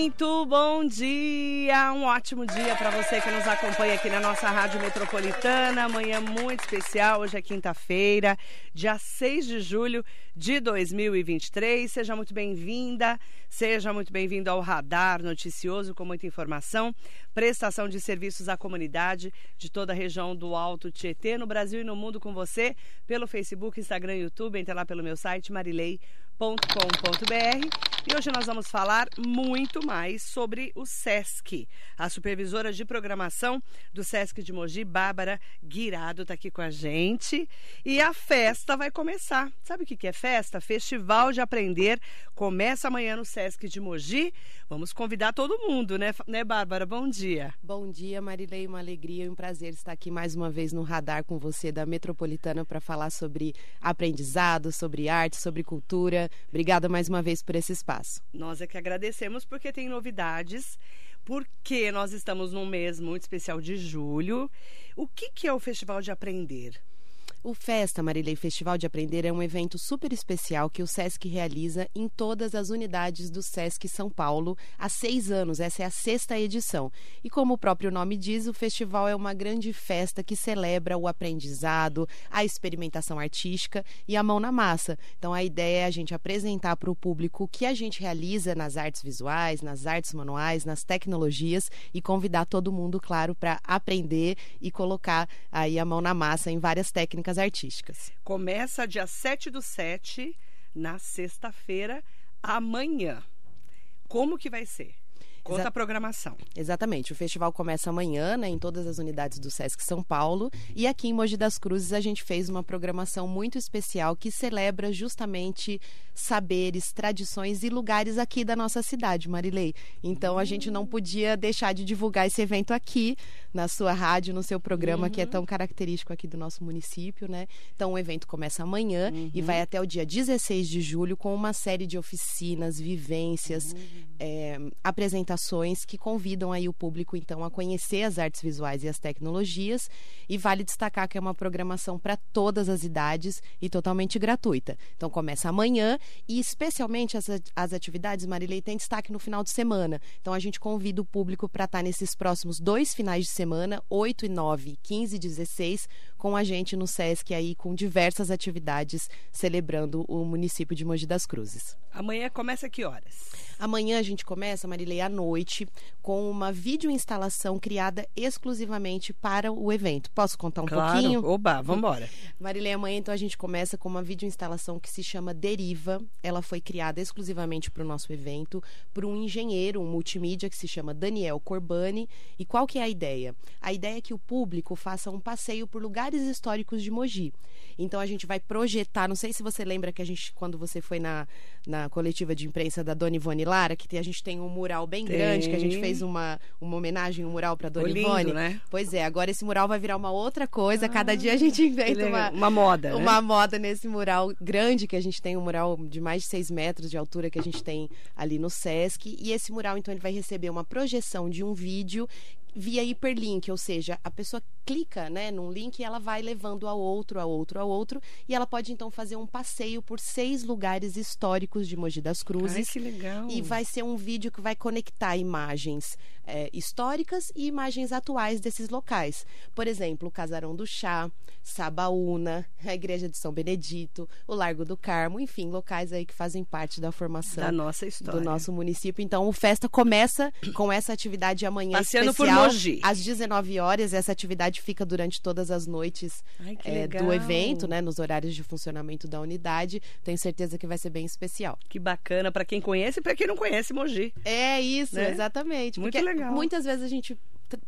Muito bom dia, um ótimo dia para você que nos acompanha aqui na nossa Rádio Metropolitana. Amanhã muito especial, hoje é quinta-feira, dia 6 de julho de 2023. Seja muito bem-vinda, seja muito bem-vindo ao Radar Noticioso com muita informação, prestação de serviços à comunidade de toda a região do Alto Tietê, no Brasil e no mundo com você, pelo Facebook, Instagram e YouTube. Entre lá pelo meu site marilei.com.br. E hoje nós vamos falar muito mais sobre o SESC. A supervisora de programação do SESC de Mogi, Bárbara Guirado, está aqui com a gente. E a festa vai começar. Sabe o que é festa? Festival de Aprender. Começa amanhã no SESC de Mogi. Vamos convidar todo mundo, né, né Bárbara? Bom dia. Bom dia, Marilei. Uma alegria e um prazer estar aqui mais uma vez no radar com você da Metropolitana para falar sobre aprendizado, sobre arte, sobre cultura. Obrigada mais uma vez por esse espaço. Nós é que agradecemos porque tem novidades, porque nós estamos num mês muito especial de julho. O que, que é o Festival de Aprender? O Festa Marilei Festival de Aprender é um evento super especial que o SESC realiza em todas as unidades do SESC São Paulo há seis anos. Essa é a sexta edição. E como o próprio nome diz, o festival é uma grande festa que celebra o aprendizado, a experimentação artística e a mão na massa. Então a ideia é a gente apresentar para o público o que a gente realiza nas artes visuais, nas artes manuais, nas tecnologias e convidar todo mundo, claro, para aprender e colocar aí a mão na massa em várias técnicas técnicas artísticas. Começa dia 7 do 7, na sexta-feira, amanhã. Como que vai ser? Conta Exa a programação. Exatamente. O festival começa amanhã, né, em todas as unidades do Sesc São Paulo. E aqui em Mogi das Cruzes a gente fez uma programação muito especial que celebra justamente saberes, tradições e lugares aqui da nossa cidade, Marilei. Então a gente não podia deixar de divulgar esse evento aqui na sua rádio, no seu programa, uhum. que é uhum. tão característico aqui do nosso município, né? Então o evento começa amanhã uhum. e vai até o dia 16 de julho com uma série de oficinas, vivências, uhum. é, apresentações que convidam aí o público então a conhecer as artes visuais e as tecnologias. E vale destacar que é uma programação para todas as idades e totalmente gratuita. Então começa amanhã e especialmente as, as atividades, Marilei, tem destaque no final de semana. Então a gente convida o público para estar nesses próximos dois finais de semana, 8 e 9, 15 e 16, com a gente no SESC aí com diversas atividades celebrando o município de Mogi das Cruzes. Amanhã começa que horas? Amanhã a gente começa, Marilei, à noite, com uma videoinstalação criada exclusivamente para o evento. Posso contar um claro. pouquinho? Oba, vamos embora. Marilei, amanhã então a gente começa com uma videoinstalação que se chama Deriva. Ela foi criada exclusivamente para o nosso evento, por um engenheiro, um multimídia que se chama Daniel Corbani. E qual que é a ideia? A ideia é que o público faça um passeio por lugares históricos de Mogi. Então a gente vai projetar, não sei se você lembra que a gente, quando você foi na, na coletiva de imprensa da Dona Ivone Que a gente tem um mural bem tem. grande, que a gente fez uma, uma homenagem, um mural para Dona Lindo, Ivone. Né? Pois é, agora esse mural vai virar uma outra coisa, ah, cada dia a gente inventa uma, uma moda. Uma né? moda nesse mural grande que a gente tem, um mural de mais de seis metros de altura que a gente tem ali no Sesc. E esse mural, então, ele vai receber uma projeção de um vídeo via hiperlink, ou seja, a pessoa clica né, num link e ela vai levando a outro, a outro, a outro, e ela pode então fazer um passeio por seis lugares históricos de Mogi das Cruzes. Ai, que legal! E vai ser um vídeo que vai conectar imagens é, históricas e imagens atuais desses locais. Por exemplo, o Casarão do Chá, Sabaúna, a Igreja de São Benedito, o Largo do Carmo, enfim, locais aí que fazem parte da formação da nossa história. do nosso município. Então, o Festa começa com essa atividade amanhã Passeando especial, Mogi. às 19 horas. Essa atividade fica durante todas as noites Ai, é, do evento, né, nos horários de funcionamento da unidade. Tenho certeza que vai ser bem especial. Que bacana para quem conhece e para quem não conhece Mogi. É isso, né? exatamente. Muito legal. Muitas vezes a gente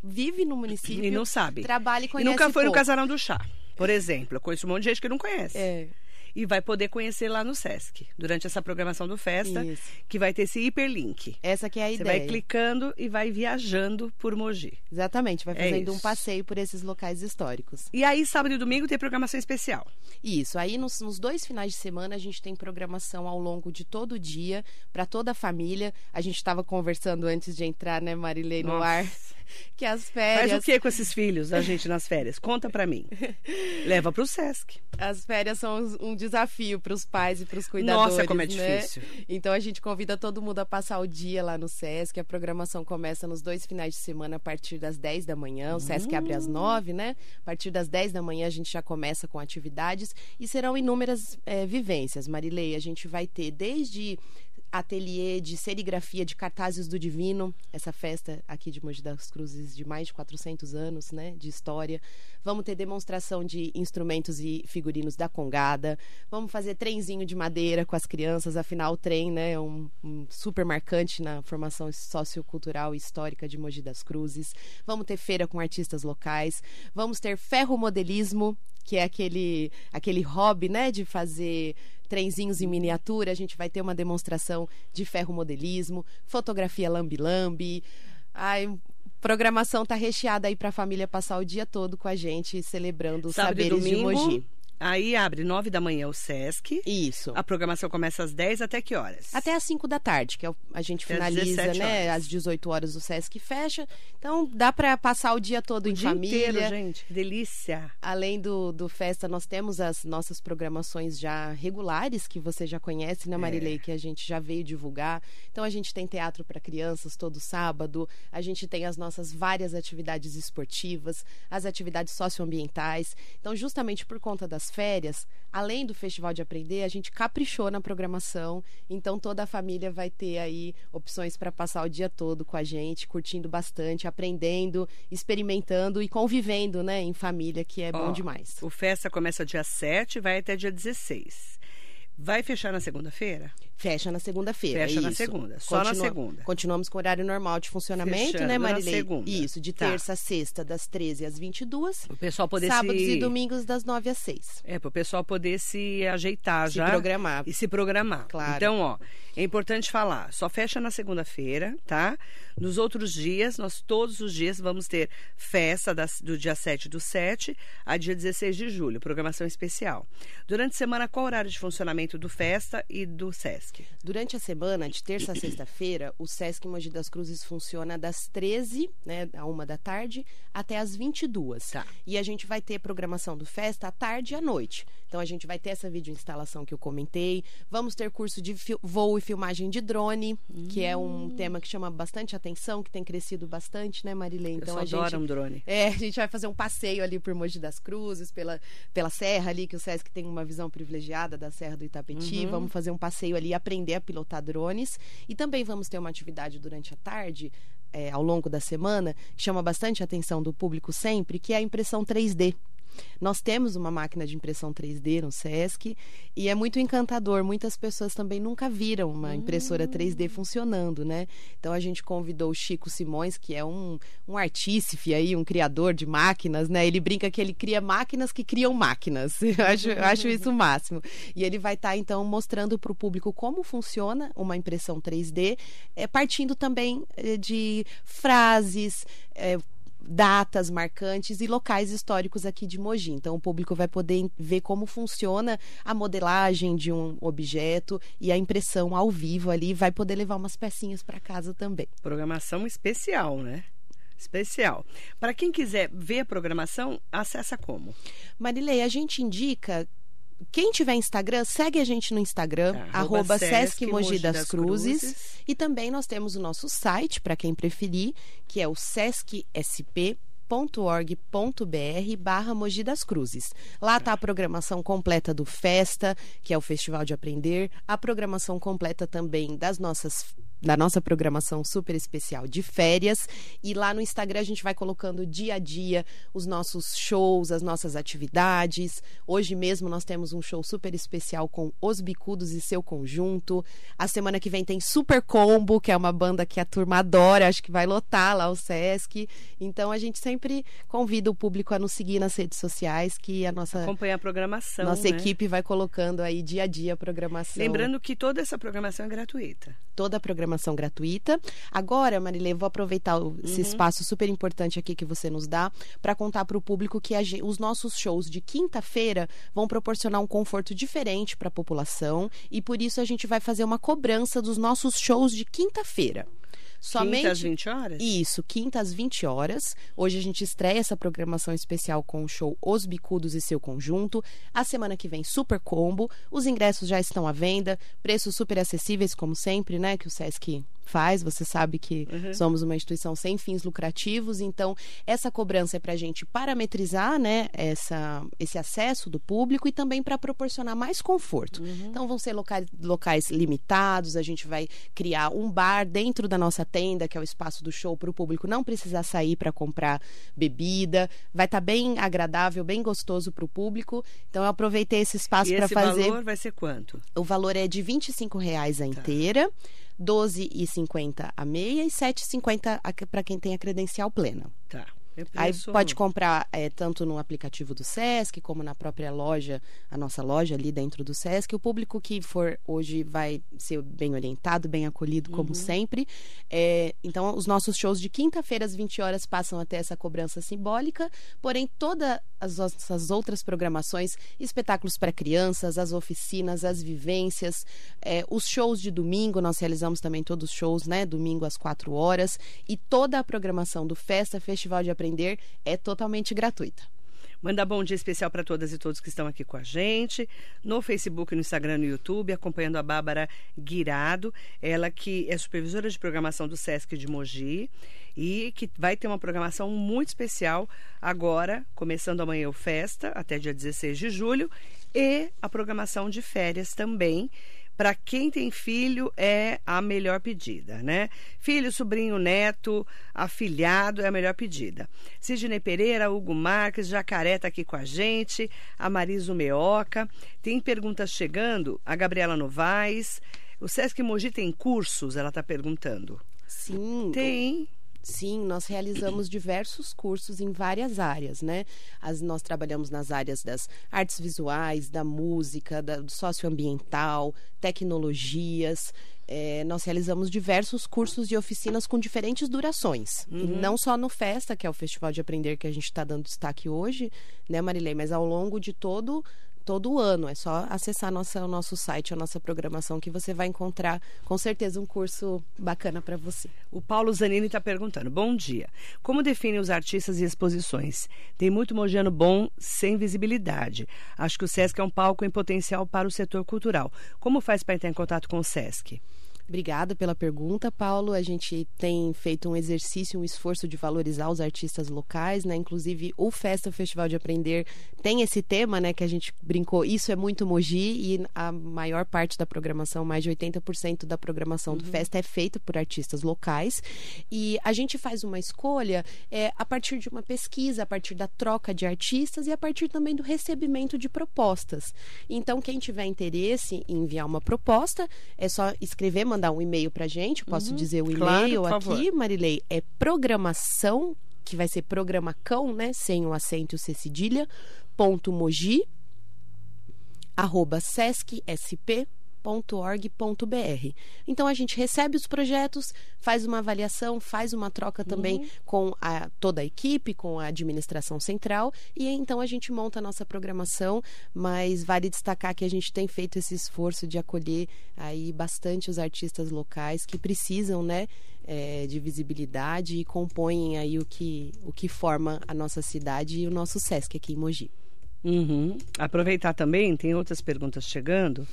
vive no município e não sabe. Trabalha e conhece E nunca foi pouco. no Casarão do Chá, por exemplo. Eu conheço um monte de gente que não conhece. É e vai poder conhecer lá no Sesc, durante essa programação do Festa, Isso. que vai ter esse hiperlink. Essa que é a Você ideia. Você vai clicando e vai viajando por Mogi. Exatamente, vai é fazendo é um passeio por esses locais históricos. E aí, sábado e domingo, tem programação especial. Isso, aí nos, nos dois finais de semana a gente tem programação ao longo de todo o dia, para toda a família. A gente estava conversando antes de entrar, né, Marilei, no Nossa. ar que as férias. Faz o que com esses filhos da gente nas férias? Conta para mim. Leva para o Sesc. As férias são um desafio para os pais e para os cuidadores. Nossa, como é né? difícil. Então a gente convida todo mundo a passar o dia lá no SESC. A programação começa nos dois finais de semana a partir das 10 da manhã. O SESC abre às 9, né? A partir das 10 da manhã a gente já começa com atividades e serão inúmeras é, vivências. Marilei, a gente vai ter desde ateliê de serigrafia de cartazes do Divino, essa festa aqui de Mogi das Cruzes de mais de 400 anos, né, de história. Vamos ter demonstração de instrumentos e figurinos da Congada. Vamos fazer trenzinho de madeira com as crianças, afinal o trem, né, é um, um super marcante na formação sociocultural e histórica de Mogi das Cruzes. Vamos ter feira com artistas locais. Vamos ter ferromodelismo, que é aquele aquele hobby, né, de fazer trenzinhos em miniatura, a gente vai ter uma demonstração de ferromodelismo, fotografia lambi-lambi. Ai, programação tá recheada aí para a família passar o dia todo com a gente celebrando os Sábado saberes de Mogi. Aí abre 9 da manhã o SESC. Isso. A programação começa às 10 até que horas? Até às 5 da tarde, que é a gente Até finaliza, 17 né? horas. Às 18 horas o Sesc fecha. Então dá para passar o dia todo em o dia família. inteiro, gente. Delícia. Além do, do festa, nós temos as nossas programações já regulares, que você já conhece, né, Marilei? Que a gente já veio divulgar. Então, a gente tem teatro para crianças todo sábado, a gente tem as nossas várias atividades esportivas, as atividades socioambientais. Então, justamente por conta das férias, além do Festival de Aprender, a gente caprichou na programação. Então, toda a família vai ter aí opções para passar o dia todo com a gente, curtindo bastante, aprendendo, experimentando e convivendo, né, em família, que é bom Ó, demais. O festa começa dia 7 e vai até dia 16. Vai fechar na segunda-feira? Fecha na segunda-feira. Fecha na isso. segunda, só na segunda. Continuamos com o horário normal de funcionamento, Fechando né, na Marilei? segunda. Isso, de Tá. terça a sexta, das 13 às 22. O pessoal poder Sábados se... e domingos, das 9 às 6. É, para o pessoal poder se ajeitar Se já. programar. E se programar. Claro. Então, ó, é importante falar, só fecha na segunda-feira, tá? Nos outros dias, nós todos os dias vamos ter festa das- do dia 7 do 7 a dia 16 de julho, programação especial. Durante a semana, qual o horário de funcionamento do festa e do SESC? Durante a semana, de terça a sexta-feira, o Sesc Mogi das Cruzes funciona das 13, né, a uma da tarde, até as 22. Tá. E a gente vai ter programação do festa à tarde e à noite. Então a gente vai ter essa videoinstalação que eu comentei. Vamos ter curso de voo e filmagem de drone, que é um Hum. tema que chama bastante atenção, que tem crescido bastante, né, Marilei? Então, Eu a gente um drone. é, a gente vai fazer um passeio ali por Mogi das Cruzes, pela, pela serra ali, que o Sesc tem uma visão privilegiada da Serra do Itapetí. Uhum. Vamos fazer um passeio ali, aprender a pilotar drones. E também vamos ter uma atividade durante a tarde, é, ao longo da semana, que chama bastante a atenção do público sempre, que é a impressão 3D. Nós temos uma máquina de impressão 3D no SESC e é muito encantador. Muitas pessoas também nunca viram uma impressora 3D funcionando, né? Então a gente convidou o Chico Simões, que é um, um artífice aí, um criador de máquinas, né? Ele brinca que ele cria máquinas que criam máquinas. Eu acho, eu acho isso o máximo. E ele vai estar, então, mostrando para o público como funciona uma impressão 3D, é, partindo também eh, de frases. eh, datas marcantes e locais históricos aqui de Mogi. Então, o público vai poder ver como funciona a modelagem de um objeto e a impressão ao vivo ali. Vai poder levar umas pecinhas para casa também. Programação especial, né? Especial. Para quem quiser ver a programação, acessa como? Marilei, a gente indica. Quem tiver Instagram, segue a gente no Instagram, Tá, arroba Sesc Mogi das, das Cruzes. Cruzes. E também nós temos o nosso site, para quem preferir, que é o sescsp.org.br barra Mogi das Cruzes. Lá está a programação completa do Festa, que é o Festival de Aprender, a programação completa também das nossas da nossa programação super especial de férias. E lá no Instagram a gente vai colocando dia a dia os nossos shows, as nossas atividades. Hoje mesmo nós temos um show super especial com Os Bicudos e seu conjunto. A semana que vem tem Super Combo, que é uma banda que a turma adora, acho que vai lotar lá o Sesc. Então a gente sempre convida o público a nos seguir nas redes sociais, que a nossa, Acompanhar a programação. nossa né? equipe vai colocando aí dia a dia a programação. Lembrando que toda essa programação é gratuita. toda a programação gratuita. Agora, Marilê, vou aproveitar o- esse Uhum. espaço super importante aqui que você nos dá para contar para o público que a os nossos shows de quinta-feira vão proporcionar um conforto diferente para a população e por isso a gente vai fazer uma cobrança dos nossos shows de quinta-feira. Somente... Quinta às 20 horas? Isso, quinta às 20 horas. Hoje a gente estreia essa programação especial com o show Os Bicudos e seu conjunto. A semana que vem, super combo. Os ingressos já estão à venda, preços super acessíveis, como sempre, né? Que o Sesc faz. Você sabe que uhum. somos uma instituição sem fins lucrativos, então essa cobrança é para a gente parametrizar, né, essa, esse acesso do público e também para proporcionar mais conforto. Uhum. Então vão ser locais, locais limitados. A gente vai criar um bar dentro da nossa tenda, que é o espaço do show, para o público não precisar sair para comprar bebida. Vai estar tá bem agradável, bem gostoso para o público. Então eu aproveitei esse espaço para fazer. O valor vai ser quanto? O valor é de 25 reais a tá. Inteira. 12,50 a meia e 7,50 para quem tem a credencial plena. Tá. Aí pode comprar é, tanto no aplicativo do Sesc, como na própria loja, a nossa loja ali dentro do Sesc. O público que for hoje vai ser bem orientado, bem acolhido, como uhum. sempre. É, então, os nossos shows de quinta-feira às 20 horas passam até essa cobrança simbólica, porém, todas as nossas outras programações, espetáculos para crianças, as oficinas, as vivências, é, os shows de domingo, nós realizamos também todos os shows, né? Domingo às 4 horas, e toda a programação do Festa Festival de aprender é totalmente gratuita. Mandar bom dia especial para todas e todos que estão aqui com a gente, no Facebook, no Instagram, no YouTube, acompanhando a Bárbara Guirado, ela que é supervisora de programação do Sesc de Mogi e que vai ter uma programação muito especial agora, começando amanhã o Festa, até dia 16 de julho, e a programação de férias também para quem tem filho é a melhor pedida, né? Filho, sobrinho, neto, afilhado é a melhor pedida. Sidney Pereira, Hugo Marques, Jacaré está aqui com a gente, a Marisa Meoca. Tem perguntas chegando, a Gabriela Novaes. O Sesc Mogi tem cursos? Ela está perguntando. Sim. Tem. Sim, nós realizamos diversos cursos em várias áreas, né? As, nós trabalhamos nas áreas das artes visuais, da música, da, do socioambiental, tecnologias. É, nós realizamos diversos cursos e oficinas com diferentes durações. Uhum. não só no Festa, que é o Festival de Aprender que a gente está dando destaque hoje, né, Marilei? Mas ao longo de todo todo ano. É só acessar nossa, o nosso site, a nossa programação, que você vai encontrar com certeza um curso bacana para você. O Paulo Zanini está perguntando: Bom dia. Como definem os artistas e exposições? Tem muito mogiano bom sem visibilidade. Acho que o SESC é um palco em potencial para o setor cultural. Como faz para entrar em contato com o SESC? Obrigada pela pergunta, Paulo. A gente tem feito um exercício, um esforço de valorizar os artistas locais, né? Inclusive, o Festa o Festival de Aprender tem esse tema, né? Que a gente brincou, isso é muito Mogi e a maior parte da programação, mais de 80% da programação uhum. do Festa é feita por artistas locais. E a gente faz uma escolha é, a partir de uma pesquisa, a partir da troca de artistas e a partir também do recebimento de propostas. Então, quem tiver interesse em enviar uma proposta, é só escrever, mandar um e-mail para gente. Posso uhum, dizer o e-mail claro, aqui, favor. Marilei? É programação, que vai ser programacão, né? Sem o acento e o C cedilha, ponto mogi, arroba sescsp www.org.br. Então a gente recebe os projetos, faz uma avaliação, faz uma troca também uhum. com a, toda a equipe, com a administração central e então a gente monta a nossa programação, mas vale destacar que a gente tem feito esse esforço de acolher aí bastante os artistas locais que precisam, né, é, de visibilidade e compõem aí o que, o que forma a nossa cidade e o nosso SESC aqui em Mogi. Uhum. Aproveitar também, tem outras perguntas chegando.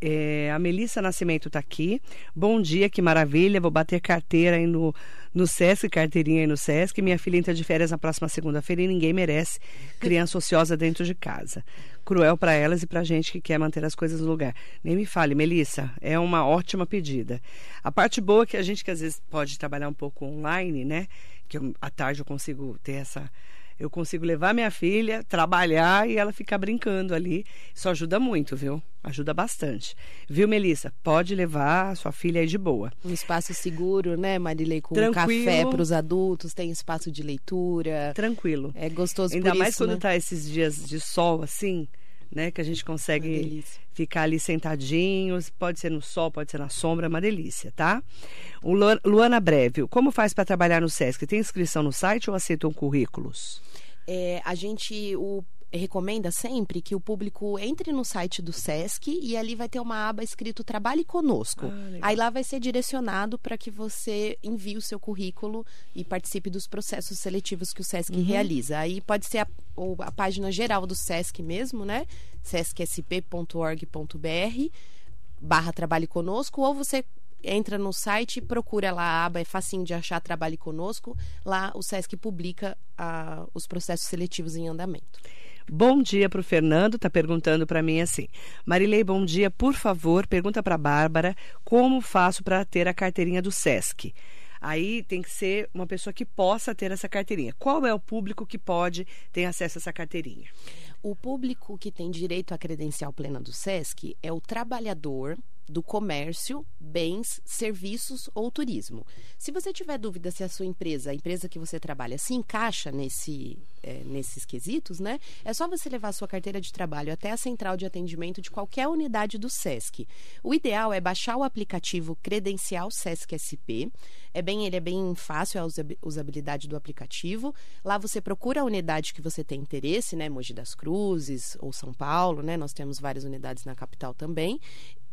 É, a Melissa Nascimento está aqui. Bom dia, que maravilha. Vou bater carteira aí no, no Sesc, carteirinha aí no Sesc. Minha filha entra de férias na próxima segunda-feira e ninguém merece criança ociosa dentro de casa. Cruel para elas e para gente que quer manter as coisas no lugar. Nem me fale, Melissa, é uma ótima pedida. A parte boa é que a gente que às vezes pode trabalhar um pouco online, né? Que eu, à tarde eu consigo ter essa eu consigo levar minha filha, trabalhar e ela ficar brincando ali. Isso ajuda muito, viu? Ajuda bastante. Viu, Melissa? Pode levar a sua filha aí de boa. Um espaço seguro, né, Marilei? Com Tranquilo. café para os adultos, tem espaço de leitura. Tranquilo. É gostoso Ainda mais isso, quando né? tá esses dias de sol assim né? Que a gente consegue ficar ali sentadinhos, pode ser no sol, pode ser na sombra, é uma delícia, tá? O Luana Breve, como faz para trabalhar no SESC? Tem inscrição no site ou aceitam currículos? É, a gente, o recomenda sempre que o público entre no site do SESC e ali vai ter uma aba escrito Trabalhe Conosco. Ah, Aí lá vai ser direcionado para que você envie o seu currículo e participe dos processos seletivos que o SESC uhum. realiza. Aí pode ser a, ou a página geral do SESC mesmo, né? sescsp.org.br barra Trabalhe Conosco, ou você entra no site, procura lá a aba, é facinho de achar Trabalhe Conosco. Lá o SESC publica ah, os processos seletivos em andamento. Bom dia para o Fernando, está perguntando para mim assim. Marilei, bom dia. Por favor, pergunta para a Bárbara como faço para ter a carteirinha do SESC. Aí tem que ser uma pessoa que possa ter essa carteirinha. Qual é o público que pode ter acesso a essa carteirinha? O público que tem direito à credencial plena do SESC é o trabalhador do comércio, bens, serviços ou turismo. Se você tiver dúvida se a sua empresa, a empresa que você trabalha, se encaixa nesse, é, nesses quesitos, né? É só você levar a sua carteira de trabalho até a central de atendimento de qualquer unidade do SESC. O ideal é baixar o aplicativo Credencial SESC SP. É bem, ele é bem fácil a usabilidade do aplicativo. Lá você procura a unidade que você tem interesse, né? Mogi das Cruzes ou São Paulo, né? Nós temos várias unidades na capital também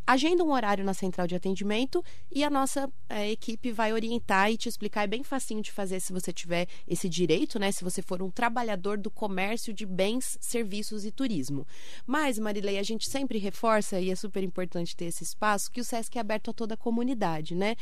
agenda um horário na central de atendimento e a nossa é, equipe vai orientar e te explicar. É bem facinho de fazer se você tiver esse direito, né? Se você for um trabalhador do comércio de bens, serviços e turismo. Mas, Marilei, a gente sempre reforça, e é super importante ter esse espaço, que o SESC é aberto a toda a comunidade, né?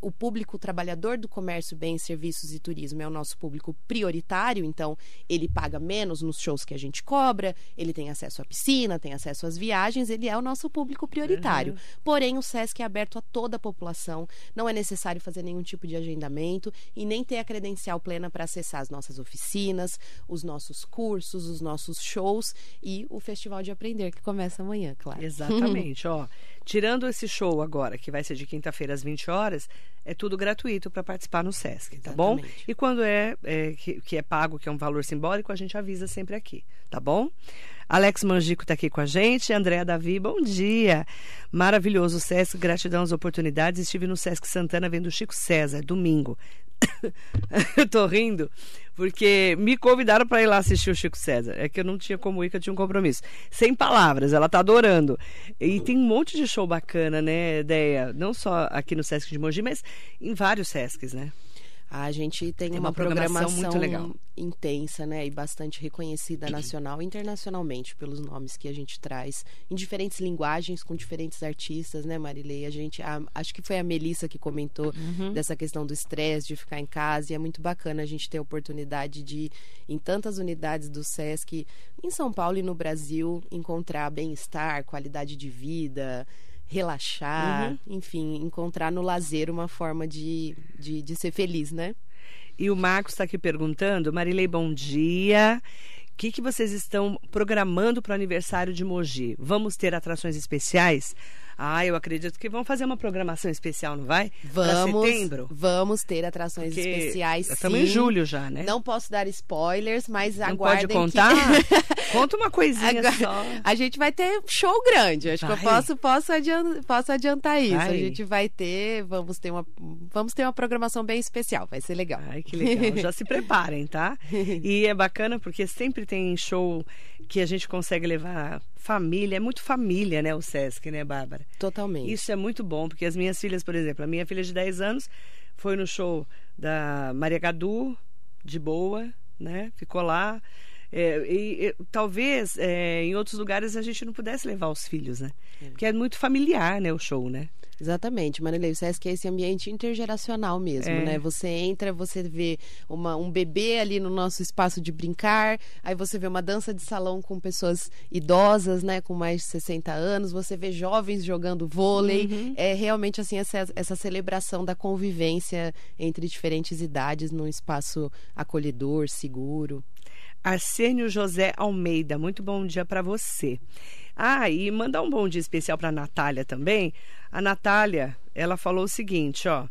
O público trabalhador do comércio, bens, serviços e turismo é o nosso público prioritário, então ele paga menos nos shows que a gente cobra, ele tem acesso à piscina, tem acesso às viagens, ele é o nosso público prioritário. Necessário. Porém, o SESC é aberto a toda a população, não é necessário fazer nenhum tipo de agendamento e nem ter a credencial plena para acessar as nossas oficinas, os nossos cursos, os nossos shows e o Festival de Aprender, que começa amanhã, claro. Exatamente, ó. Tirando esse show agora, que vai ser de quinta-feira às 20 horas, é tudo gratuito para participar no SESC, tá Exatamente. bom? E quando é, é que, que, é pago, que é um valor simbólico, a gente avisa sempre aqui, tá bom? Alex Mangico está aqui com a gente. Andréa Davi, bom dia. Maravilhoso Sesc, gratidão às oportunidades. Estive no Sesc Santana vendo Chico César, domingo. eu tô rindo porque me convidaram para ir lá assistir o Chico César. É que eu não tinha como ir, que eu tinha um compromisso. Sem palavras, ela tá adorando. E tem um monte de show bacana, né, ideia, não só aqui no Sesc de Mogi, mas em vários Sescs, né? A gente tem, tem uma, uma, programação, programação muito legal. intensa, né? E bastante reconhecida nacional e internacionalmente pelos nomes que a gente traz em diferentes linguagens, com diferentes artistas, né, Marilei? A gente, a, acho que foi a Melissa que comentou uhum. dessa questão do estresse, de ficar em casa, e é muito bacana a gente ter a oportunidade de, em tantas unidades do SESC, em São Paulo e no Brasil, encontrar bem-estar, qualidade de vida relaxar, uhum. enfim, encontrar no lazer uma forma de, de, de ser feliz, né? E o Marcos está aqui perguntando, Marilei, bom dia. O que, que vocês estão programando para o aniversário de Mogi? Vamos ter atrações especiais? Ah, eu acredito que vão fazer uma programação especial, não vai? Vamos. setembro. Vamos ter atrações Porque especiais. Estamos em julho já, né? Não posso dar spoilers, mas não aguardem. Pode contar? Que... Conta uma coisinha Agora, só. A gente vai ter show grande. Acho vai. que eu posso, posso, adiantar, posso adiantar isso. Vai. A gente vai ter, vamos ter uma, vamos ter uma programação bem especial. Vai ser legal. Ai, que legal. Já se preparem, tá? E é bacana porque sempre tem show que a gente consegue levar família, é muito família, né, o SESC, né, Bárbara? Totalmente. Isso é muito bom, porque as minhas filhas, por exemplo, a minha filha de 10 anos foi no show da Maria Gadu, de boa, né? Ficou lá. É, e, e, talvez é, em outros lugares a gente não pudesse levar os filhos, né? É. Porque é muito familiar, né, o show, né? Exatamente, Marilei, o SESC é esse ambiente intergeracional mesmo, é. né? Você entra, você vê uma, um bebê ali no nosso espaço de brincar, aí você vê uma dança de salão com pessoas idosas, né? Com mais de 60 anos, você vê jovens jogando vôlei. Uhum. É realmente, assim, essa, essa celebração da convivência entre diferentes idades num espaço acolhedor, seguro. Arsênio José Almeida, muito bom dia para você. Ah, e mandar um bom dia especial para a Natália também. A Natália, ela falou o seguinte, ó.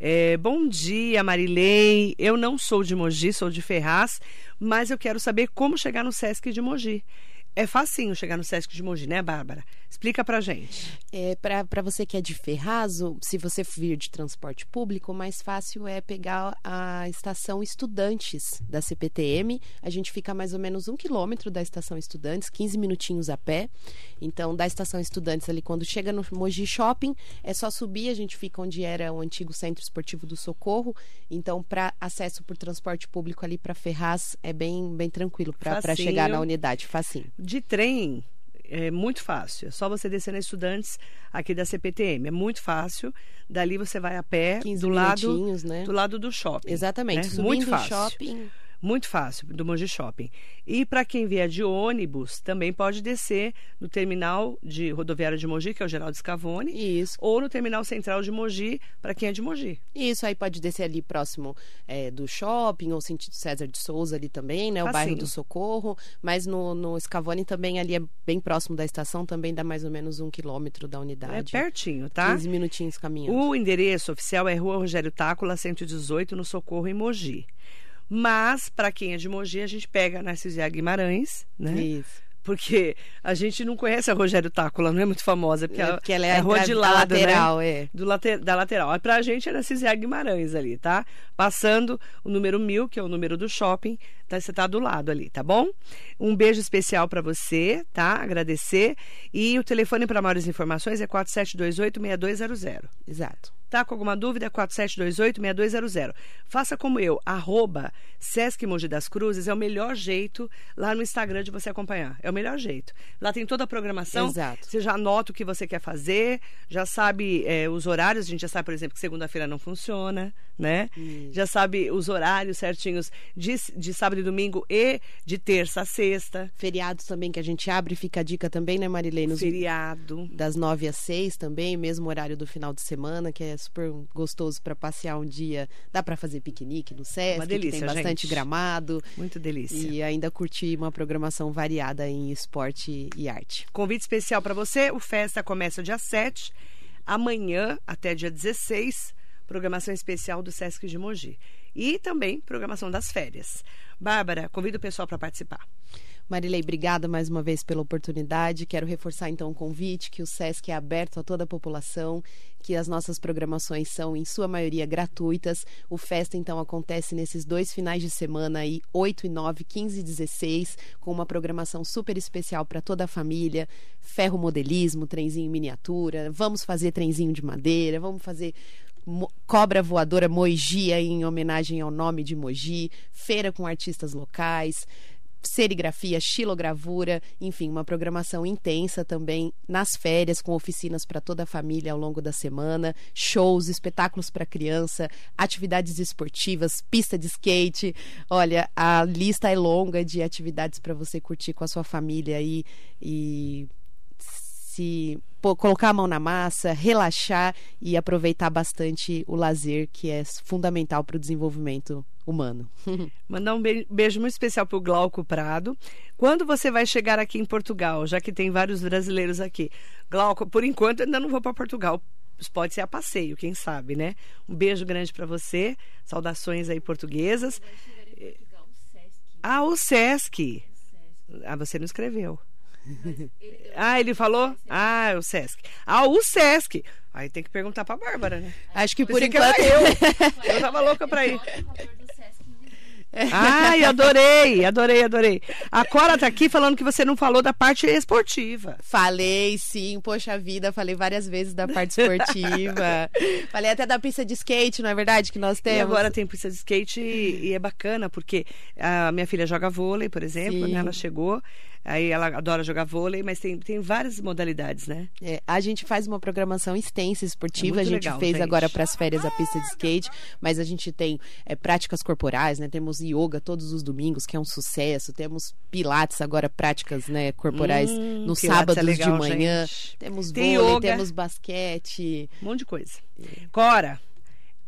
É, bom dia, Marilei. Eu não sou de Mogi, sou de Ferraz, mas eu quero saber como chegar no Sesc de Mogi. É facinho chegar no Sesc de Mogi, né, Bárbara? Explica pra gente. É, para você que é de Ferrazo, se você vir de transporte público, o mais fácil é pegar a estação Estudantes da CPTM. A gente fica mais ou menos um quilômetro da estação Estudantes, 15 minutinhos a pé. Então, da estação Estudantes ali, quando chega no Mogi Shopping, é só subir. A gente fica onde era o antigo Centro Esportivo do Socorro. Então, para acesso por transporte público ali para Ferraz, é bem, bem tranquilo para chegar na unidade. Facinho. De trem, é muito fácil. É só você descer na Estudantes aqui da CPTM. É muito fácil. Dali você vai a pé do lado, né? do lado do shopping. Exatamente. Né? Muito fácil. shopping muito fácil, do Mogi Shopping. E para quem vier de ônibus, também pode descer no terminal de rodoviária de Mogi, que é o Geraldo Scavone. Isso. Ou no terminal central de Mogi, para quem é de Mogi. Isso, aí pode descer ali próximo é, do shopping, ou sentido César de Souza ali também, né? O bairro do Socorro. Mas no, no Scavone também ali é bem próximo da estação, também dá mais ou menos um quilômetro da unidade. É pertinho, tá? 15 minutinhos caminhando. O endereço oficial é Rua Rogério Tácula, 118, no Socorro, em Mogi. Mas, para quem é de Mogi, a gente pega Narciso Guimarães, né? Isso. Porque a gente não conhece a Rogério Tácula, não é muito famosa, porque, é, porque ela é, é a rua de lado, lateral, né? é. Do later, da lateral. Para a gente é Narciso Guimarães ali, tá? Passando o número mil, que é o número do shopping, tá, você tá do lado ali, tá bom? Um beijo especial para você, tá? Agradecer. E o telefone para maiores informações é 4728-6200. Exato. Tá com alguma dúvida? 4728-6200. Faça como eu, arroba Sesc Mogi das Cruzes, é o melhor jeito lá no Instagram de você acompanhar. É o melhor jeito. Lá tem toda a programação. Exato. Você já anota o que você quer fazer, já sabe é, os horários. A gente já sabe, por exemplo, que segunda-feira não funciona, né? Isso. Já sabe os horários certinhos de, de sábado e domingo e de terça a sexta. Feriados também que a gente abre, fica a dica também, né, Marilene? Feriado. Das nove às seis também, mesmo horário do final de semana, que é super gostoso para passear um dia. Dá para fazer piquenique no Sesc, uma delícia, que tem bastante gente. gramado. Muito delícia. E ainda curtir uma programação variada em esporte e arte. Convite especial para você, o Festa começa dia 7, amanhã até dia 16, programação especial do Sesc de Mogi. E também programação das férias. Bárbara, convido o pessoal para participar. Marilei, obrigada mais uma vez pela oportunidade. Quero reforçar então o convite que o SESC é aberto a toda a população, que as nossas programações são em sua maioria gratuitas. O festa então acontece nesses dois finais de semana aí, 8 e 9, 15 e 16, com uma programação super especial para toda a família, ferro modelismo, trenzinho em miniatura, vamos fazer trenzinho de madeira, vamos fazer Cobra Voadora Mogi em homenagem ao nome de Mogi, feira com artistas locais, serigrafia, xilogravura, enfim, uma programação intensa também nas férias, com oficinas para toda a família ao longo da semana, shows, espetáculos para criança, atividades esportivas, pista de skate. Olha, a lista é longa de atividades para você curtir com a sua família aí e se pô, colocar a mão na massa, relaxar e aproveitar bastante o lazer, que é fundamental para o desenvolvimento humano. Mandar um beijo muito especial para o Glauco Prado. Quando você vai chegar aqui em Portugal, já que tem vários brasileiros aqui? Glauco, por enquanto ainda não vou para Portugal. Pode ser a passeio, quem sabe, né? Um beijo grande para você. Saudações aí portuguesas. Ah, o Sesc. Ah, você não escreveu. ah, ele falou? Ah, o Sesc. Ah, o Sesc. Aí tem que perguntar pra Bárbara, né? Acho que por enquanto... Que eu. eu tava louca pra ir. Ai, adorei, adorei, adorei. A Cora tá aqui falando que você não falou da parte esportiva. Falei, sim, poxa vida, falei várias vezes da parte esportiva. falei até da pista de skate, não é verdade, que nós temos. E agora tem pista de skate e, e é bacana, porque a minha filha joga vôlei, por exemplo, né? Ela chegou, Aí ela adora jogar vôlei, mas tem, tem várias modalidades, né? É, a gente faz uma programação extensa esportiva. É a gente legal, fez gente. agora para as férias a pista de skate, mas a gente tem é, práticas corporais, né? Temos yoga todos os domingos, que é um sucesso. Temos pilates agora, práticas né, corporais hum, no sábado é legal, de manhã. Gente. Temos tem vôlei, temos basquete. Um monte de coisa. Cora,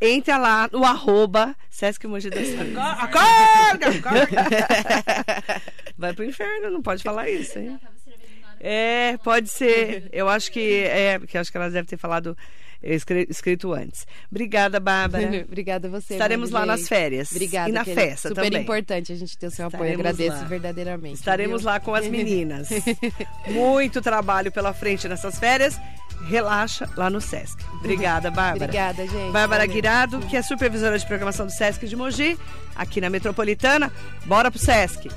entra lá no arroba Sesc Mogi das Cruzes. Acorda! Acorda! Vai pro inferno, não pode falar isso, hein? É, pode ser. Eu acho que é, porque acho que elas devem ter falado escrito antes. Obrigada, Bárbara. Obrigada a você. Estaremos lá nas férias. Obrigada. E na festa super também. Super importante a gente ter o seu apoio. Estaremos Agradeço lá. verdadeiramente. Estaremos viu? lá com as meninas. Muito trabalho pela frente nessas férias. Relaxa lá no SESC. Obrigada, Bárbara. Obrigada, gente. Bárbara Valeu. Guirado, que é supervisora de programação do SESC de Mogi, aqui na Metropolitana. Bora pro SESC.